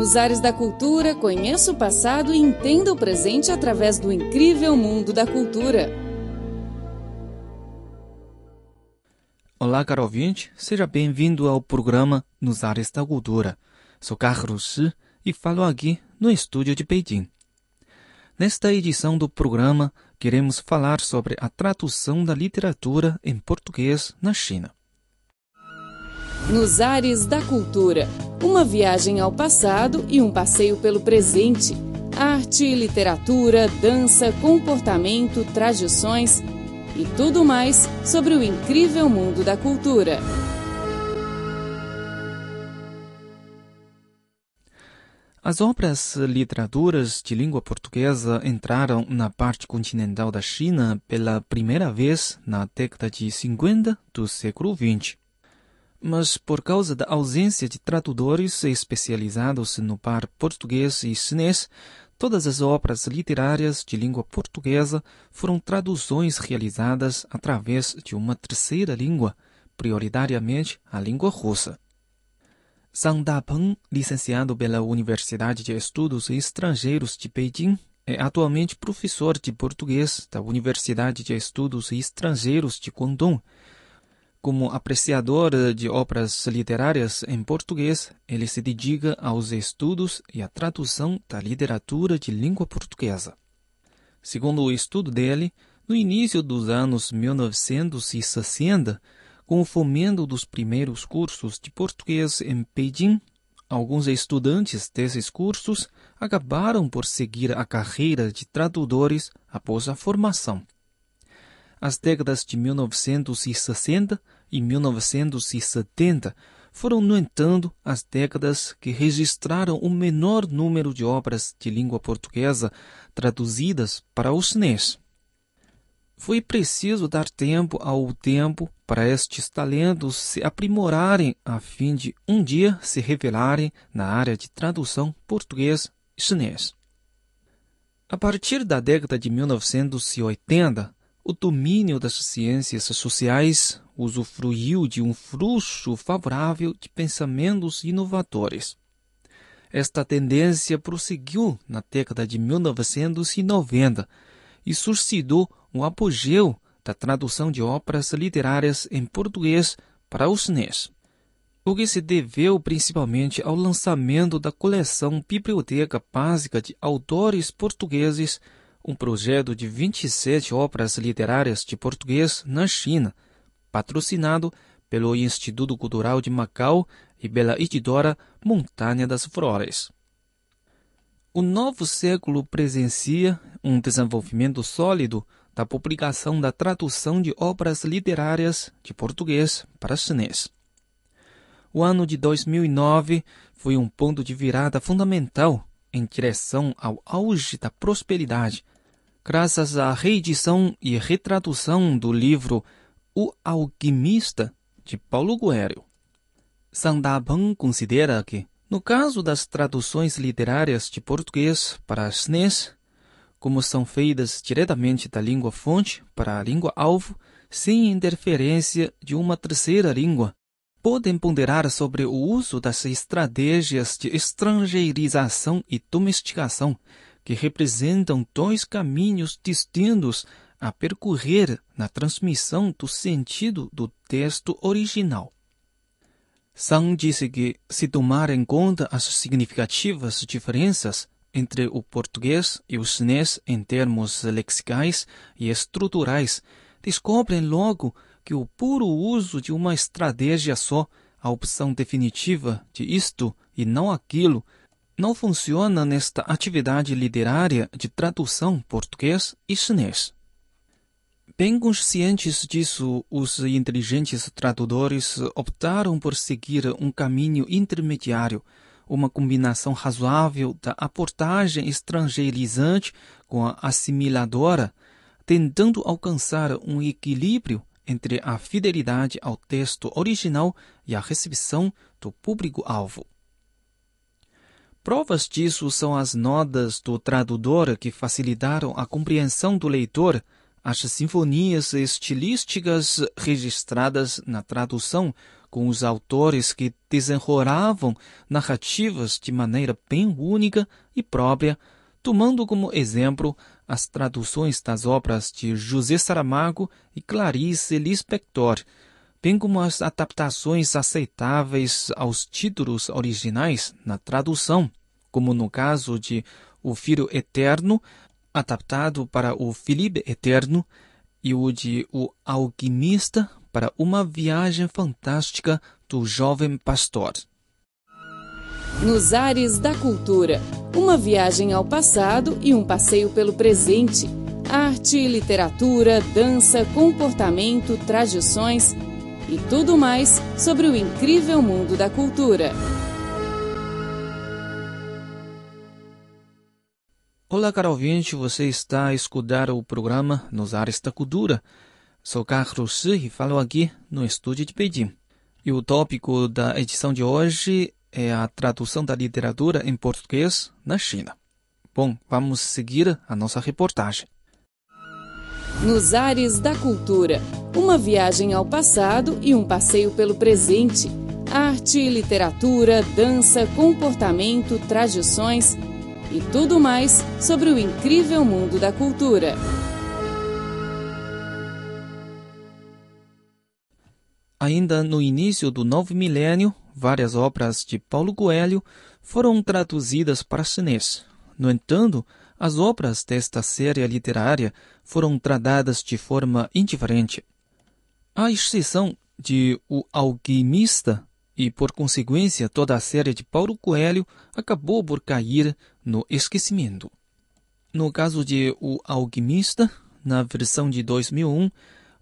Nos ares da cultura, conheça o passado e entenda o presente através do incrível mundo da cultura. Olá, caro ouvinte, seja bem-vindo ao programa Nos Ares da Cultura. Sou Carlos Shi e falo aqui no estúdio de Beijing. Nesta edição do programa, queremos falar sobre a tradução da literatura em português na China. Nos Ares da Cultura uma viagem ao passado e um passeio pelo presente. Arte, literatura, dança, comportamento, tradições e tudo mais sobre o incrível mundo da cultura. As obras literaturas de língua portuguesa entraram na parte continental da China pela primeira vez na década de 50 do século XX. Mas por causa da ausência de tradutores especializados no par português e chinês, todas as obras literárias de língua portuguesa foram traduções realizadas através de uma terceira língua, prioritariamente a língua russa. Zhang Dapeng, licenciado pela Universidade de Estudos Estrangeiros de Beijing, é atualmente professor de português da Universidade de Estudos Estrangeiros de Guangdong. Como apreciador de obras literárias em português, ele se dedica aos estudos e à tradução da literatura de língua portuguesa. Segundo o estudo dele, no início dos anos 1960, com o fomento dos primeiros cursos de português em Beijing, alguns estudantes desses cursos acabaram por seguir a carreira de tradutores após a formação. As décadas de 1960 e 1970 foram, no entanto, as décadas que registraram o menor número de obras de língua portuguesa traduzidas para o chinês. Foi preciso dar tempo ao tempo para estes talentos se aprimorarem a fim de um dia se revelarem na área de tradução português e chinês. A partir da década de 1980, o domínio das ciências sociais usufruiu de um fluxo favorável de pensamentos inovadores. Esta tendência prosseguiu na década de 1990 e suscitou um apogeu da tradução de obras literárias em português para o chinês, o que se deveu principalmente ao lançamento da coleção Biblioteca Básica de Autores Portugueses, um projeto de 27 obras literárias de português na China, patrocinado pelo Instituto Cultural de Macau e pela editora Montanha das Flores. O novo século presencia um desenvolvimento sólido da publicação da tradução de obras literárias de português para chinês. O ano de 2009 foi um ponto de virada fundamental em direção ao auge da prosperidade, graças à reedição e retradução do livro O Alquimista, de Paulo Coelho. Sandaban considera que, no caso das traduções literárias de português para chinês, como são feitas diretamente da língua fonte para a língua alvo, sem interferência de uma terceira língua, podem ponderar sobre o uso das estratégias de estrangeirização e domesticação, que representam dois caminhos distintos a percorrer na transmissão do sentido do texto original. Sang disse que, se tomar em conta as significativas diferenças entre o português e o chinês em termos lexicais e estruturais, descobrem logo que o puro uso de uma estratégia só, a opção definitiva de isto e não aquilo, não funciona nesta atividade literária de tradução português e chinês. Bem conscientes disso, os inteligentes tradutores optaram por seguir um caminho intermediário, uma combinação razoável da aportagem estrangeirizante com a assimiladora, tentando alcançar um equilíbrio entre a fidelidade ao texto original e a recepção do público-alvo. Provas disso são as notas do tradutor que facilitaram a compreensão do leitor, as sinfonias estilísticas registradas na tradução, com os autores que desenrolavam narrativas de maneira bem única e própria, tomando como exemplo as traduções das obras de José Saramago e Clarice Lispector, bem como as adaptações aceitáveis aos títulos originais na tradução, como no caso de O Filho Eterno, adaptado para o Filipe Eterno, e o de O Alquimista para uma viagem fantástica do jovem pastor. Nos ares da cultura, uma viagem ao passado e um passeio pelo presente. Arte, literatura, dança, comportamento, tradições e tudo mais sobre o incrível mundo da cultura. Olá, caro ouvinte, você está a escutar o programa Nos Ares da Cultura. Sou Carlos Shi e falo aqui no estúdio de Pequim. E o tópico da edição de hoje é a tradução da literatura em português na China. Bom, vamos seguir a nossa reportagem. Nos Ares da Cultura uma viagem ao passado e um passeio pelo presente. Arte, literatura, dança, comportamento, tradições e tudo mais sobre o incrível mundo da cultura. Ainda no início do novo milênio, várias obras de Paulo Coelho foram traduzidas para chinês. No entanto, as obras desta série literária foram tratadas de forma indiferente. À exceção de O Alquimista, e por consequência toda a série de Paulo Coelho acabou por cair no esquecimento. No caso de O Alquimista, na versão de 2001,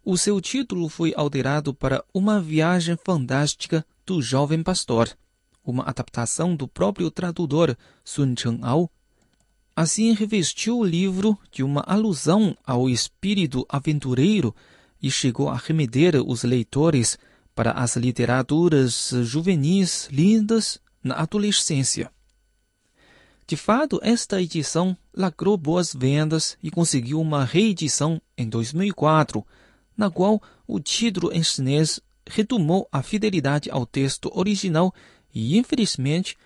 o seu título foi alterado para Uma Viagem Fantástica do Jovem Pastor, uma adaptação do próprio tradutor Sun Chengao. Assim revestiu o livro de uma alusão ao espírito aventureiro e chegou a remeter os leitores para as literaturas juvenis lindas na adolescência. De fato, esta edição lacrou boas vendas e conseguiu uma reedição em 2004, na qual o título em chinês retomou a fidelidade ao texto original e, infelizmente,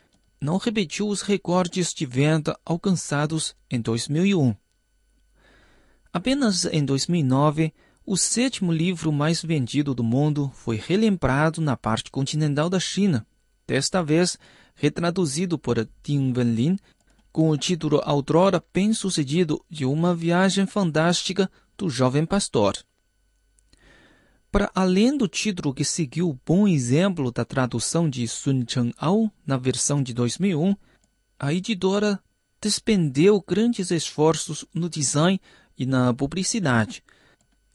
não repetiu os recordes de venda alcançados em 2001. Apenas em 2009, o sétimo livro mais vendido do mundo foi relembrado na parte continental da China, desta vez retraduzido por Ding Wenlin com o título outrora bem-sucedido de Uma Viagem Fantástica do Jovem Pastor. Para além do título que seguiu o bom exemplo da tradução de Sun Cheng'ao na versão de 2001, a editora despendeu grandes esforços no design e na publicidade,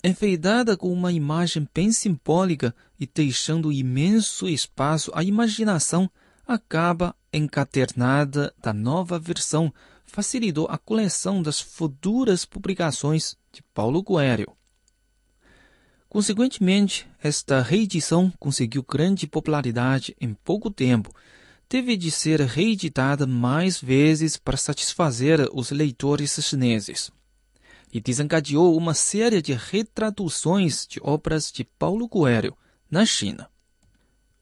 enfeitada com uma imagem bem simbólica e deixando imenso espaço à imaginação, acaba encadernada da nova versão, facilitou a coleção das futuras publicações de Paulo Coelho. Consequentemente, esta reedição conseguiu grande popularidade em pouco tempo. Teve de ser reeditada mais vezes para satisfazer os leitores chineses e desencadeou uma série de retraduções de obras de Paulo Coelho na China.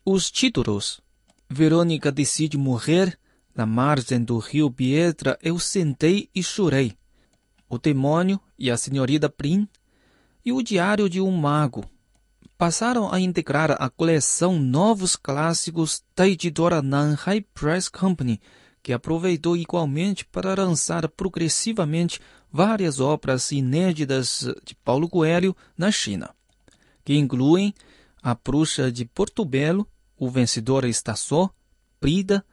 Os títulos Verônica decide morrer na margem do rio Pietra eu sentei e chorei. O demônio e a senhorita Prim e o diário de um mago passaram a integrar a coleção Novos Clássicos da editora Nanhai Press Company, que aproveitou igualmente para lançar progressivamente várias obras inéditas de Paulo Coelho na China, que incluem A Bruxa de Porto Belo, O Vencedor Está Só, Brida,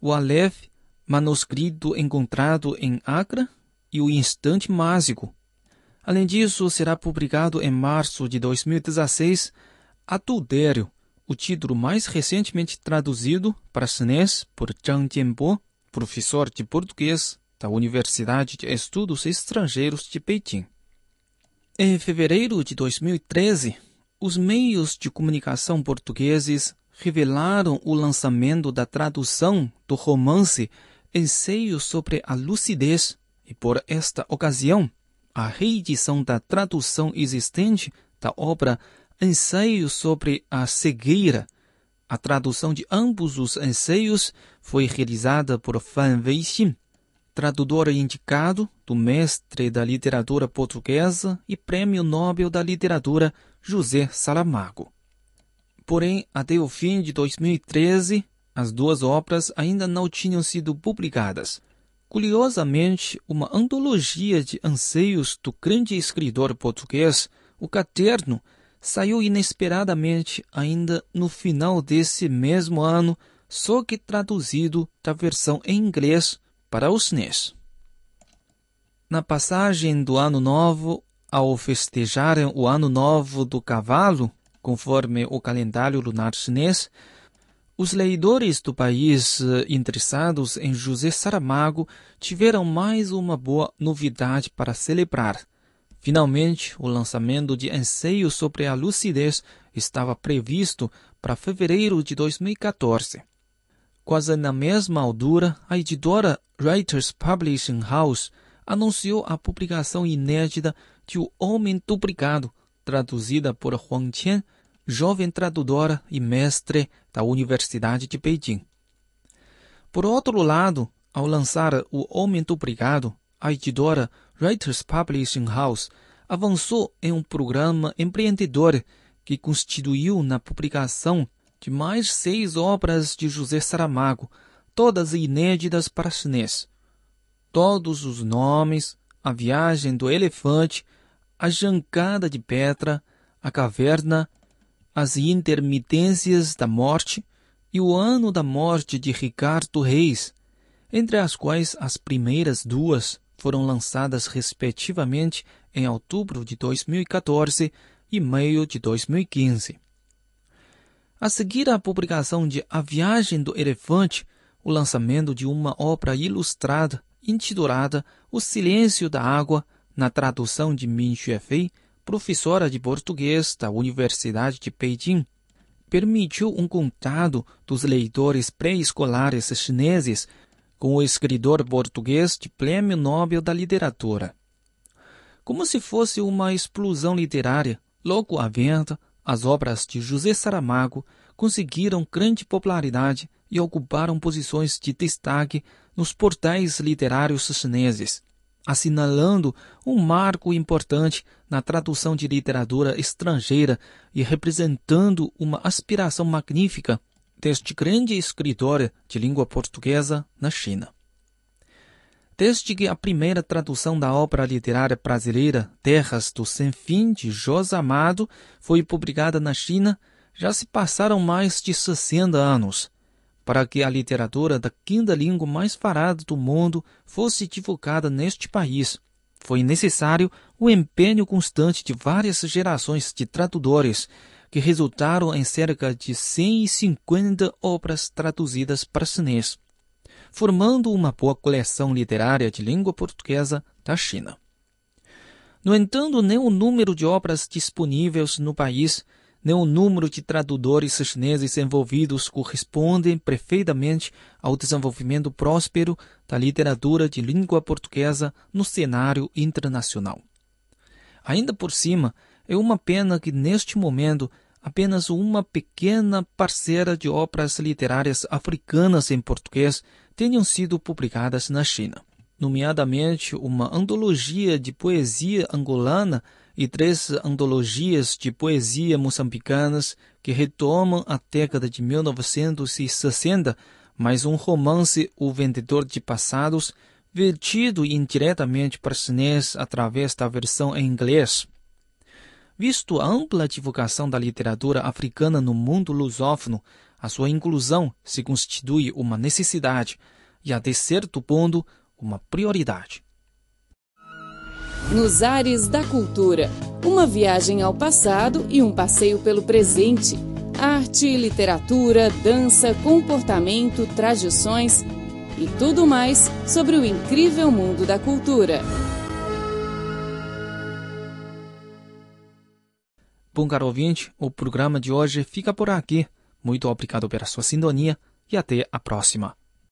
O Aleph, manuscrito encontrado em Acre e O Instante Mágico. Além disso, será publicado em março de 2016 Adultério, o título mais recentemente traduzido para chinês por Zhang Jianbo, professor de português da Universidade de Estudos Estrangeiros de Pequim. Em fevereiro de 2013, os meios de comunicação portugueses revelaram o lançamento da tradução do romance Ensaio sobre a Lucidez e, por esta ocasião, a reedição da tradução existente da obra Ensaio sobre a Cegueira, A tradução de ambos os ensaios foi realizada por Fan Weixin, tradutor indicado do mestre da literatura portuguesa e prêmio Nobel da Literatura José Saramago. Porém, até o fim de 2013, as duas obras ainda não tinham sido publicadas. Curiosamente, uma antologia de anseios do grande escritor português, o Caterno, saiu inesperadamente ainda no final desse mesmo ano, só que traduzido da versão em inglês para o chinês. Na passagem do Ano Novo, ao festejarem o Ano Novo do Cavalo, conforme o calendário lunar chinês, os leitores do país eh, interessados em José Saramago tiveram mais uma boa novidade para celebrar. Finalmente, o lançamento de Ensaio sobre a Lucidez estava previsto para fevereiro de 2014. Quase na mesma altura, a editora Writers Publishing House anunciou a publicação inédita de O Homem Duplicado, traduzida por Huang Qian jovem tradutora e mestre da Universidade de Beijing. Por outro lado, ao lançar O Homem Duplicado, a editora Writers Publishing House avançou em um programa empreendedor que constituiu na publicação de mais seis obras de José Saramago, todas inéditas para chinês. Todos os nomes, a viagem do elefante, a jancada de Petra, a caverna as intermitências da morte e o ano da morte de Ricardo Reis, entre as quais as primeiras duas foram lançadas respectivamente em outubro de 2014 e maio de 2015. A seguir à publicação de A Viagem do Elefante, o lançamento de uma obra ilustrada intitulada O Silêncio da Água, na tradução de Min Xuefei, professora de português da Universidade de Pequim, permitiu um contato dos leitores pré-escolares chineses com o escritor português de Prêmio Nobel da Literatura. Como se fosse uma explosão literária, logo à venda, as obras de José Saramago conseguiram grande popularidade e ocuparam posições de destaque nos portais literários chineses assinalando um marco importante na tradução de literatura estrangeira e representando uma aspiração magnífica deste grande escritor de língua portuguesa na China. Desde que a primeira tradução da obra literária brasileira Terras do Sem Fim de José Amado foi publicada na China, já se passaram mais de 60 anos para que a literatura da quinta língua mais falada do mundo fosse divulgada neste país, foi necessário o empenho constante de várias gerações de tradutores, que resultaram em cerca de 150 obras traduzidas para chinês, formando uma boa coleção literária de língua portuguesa da China. No entanto, nem o número de obras disponíveis no país nem o número de tradutores chineses envolvidos correspondem perfeitamente ao desenvolvimento próspero da literatura de língua portuguesa no cenário internacional. Ainda por cima, é uma pena que neste momento apenas uma pequena parcela de obras literárias africanas em português tenham sido publicadas na China, nomeadamente uma antologia de poesia angolana e três antologias de poesia moçambicanas que retomam a década de 1960, mais um romance O Vendedor de Passados, vertido indiretamente para chinês através da versão em inglês. Visto a ampla divulgação da literatura africana no mundo lusófono, a sua inclusão se constitui uma necessidade e, até certo ponto, uma prioridade. Nos Ares da Cultura. Uma viagem ao passado e um passeio pelo presente. Arte, literatura, dança, comportamento, tradições e tudo mais sobre o incrível mundo da cultura. Bom, caro ouvinte, o programa de hoje fica por aqui. Muito obrigado pela sua sintonia e até a próxima.